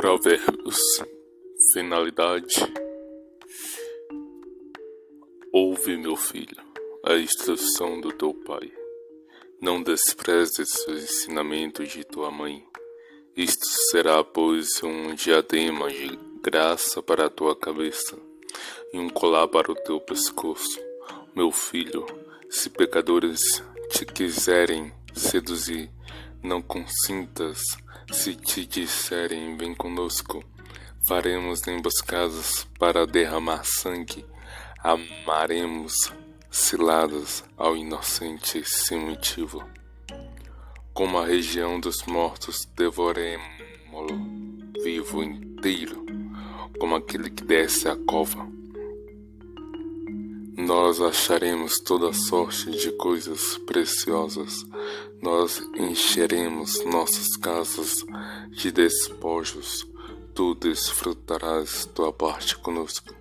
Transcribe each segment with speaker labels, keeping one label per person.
Speaker 1: Provérbios Finalidade Ouve, meu filho, a instrução do teu pai. Não desprezes os ensinamentos de tua mãe. Isto será, pois, um diadema de graça para a tua cabeça e um colar para o teu pescoço. Meu filho, se pecadores te quiserem seduzir, não consintas se te disserem vem conosco, faremos emboscadas para derramar sangue, amaremos ciladas ao inocente sem motivo. Como a região dos mortos devoremo-lo vivo inteiro, como aquele que desce a cova. Nós acharemos toda sorte de coisas preciosas, nós encheremos nossas casas de despojos, tu desfrutarás tua parte conosco.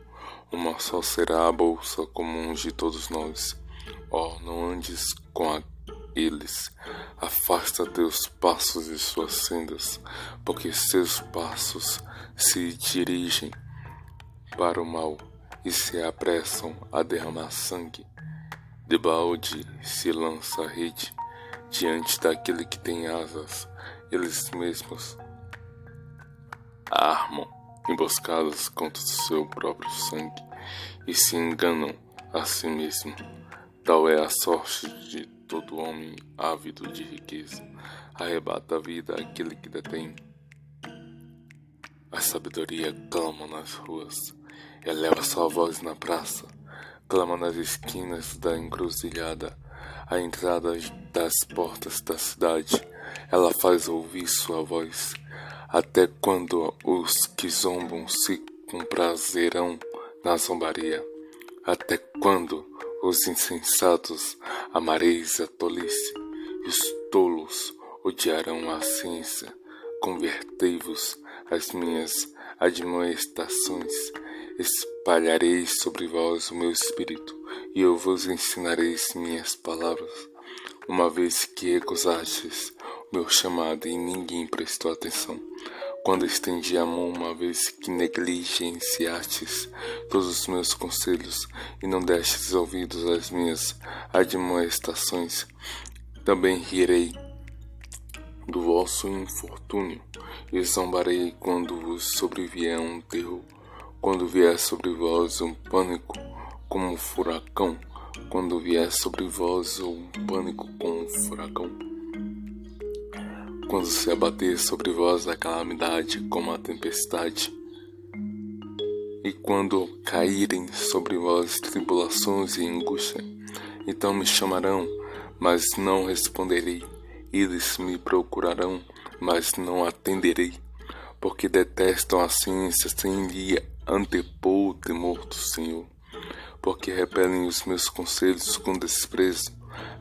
Speaker 1: Uma só será a bolsa comum de todos nós. Ó, oh, não andes com eles, afasta teus passos de suas sendas, porque seus passos se dirigem para o mal e se apressam a derramar sangue. De balde se lança a rede diante daquele que tem asas, eles mesmos armam emboscadas contra o seu próprio sangue e se enganam a si mesmo. Tal é a sorte de todo homem ávido de riqueza, arrebata a vida àquele que detém. A sabedoria clama nas ruas, eleva sua voz na praça, clama nas esquinas da encruzilhada à entrada das portas da cidade. Ela faz ouvir sua voz, até quando os que zombam se comprazerão na zombaria, até quando os insensatos amareis a tolice, e os tolos odiarão a ciência. Convertei-vos às minhas admoestações, espalharei sobre vós o meu espírito e eu vos ensinarei minhas palavras. Uma vez que recusastes o meu chamado e ninguém prestou atenção, quando estendi a mão, uma vez que negligenciastes todos os meus conselhos e não destes ouvidos às minhas admoestações, também rirei do vosso infortúnio e zombarei quando vos sobrevier um terror, quando vier sobre vós um pânico como um furacão, quando vier sobre vós um pânico como um furacão. Quando se abater sobre vós a calamidade como a tempestade, e quando caírem sobre vós tribulações e angústia, então me chamarão, mas não responderei. Eles me procurarão, mas não atenderei, porque detestam a ciência sem lhe antepor o temor do Senhor porque repelem os meus conselhos com desprezo.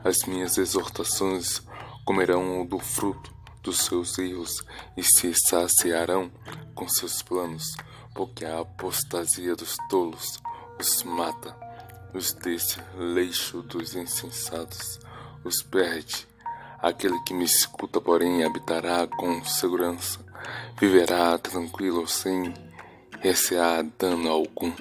Speaker 1: As minhas exortações comerão do fruto dos seus erros e se saciarão com seus planos, porque a apostasia dos tolos os mata, os desleixo dos insensatos os perde. Aquele que me escuta, porém, habitará com segurança, viverá tranquilo sem recear dano algum.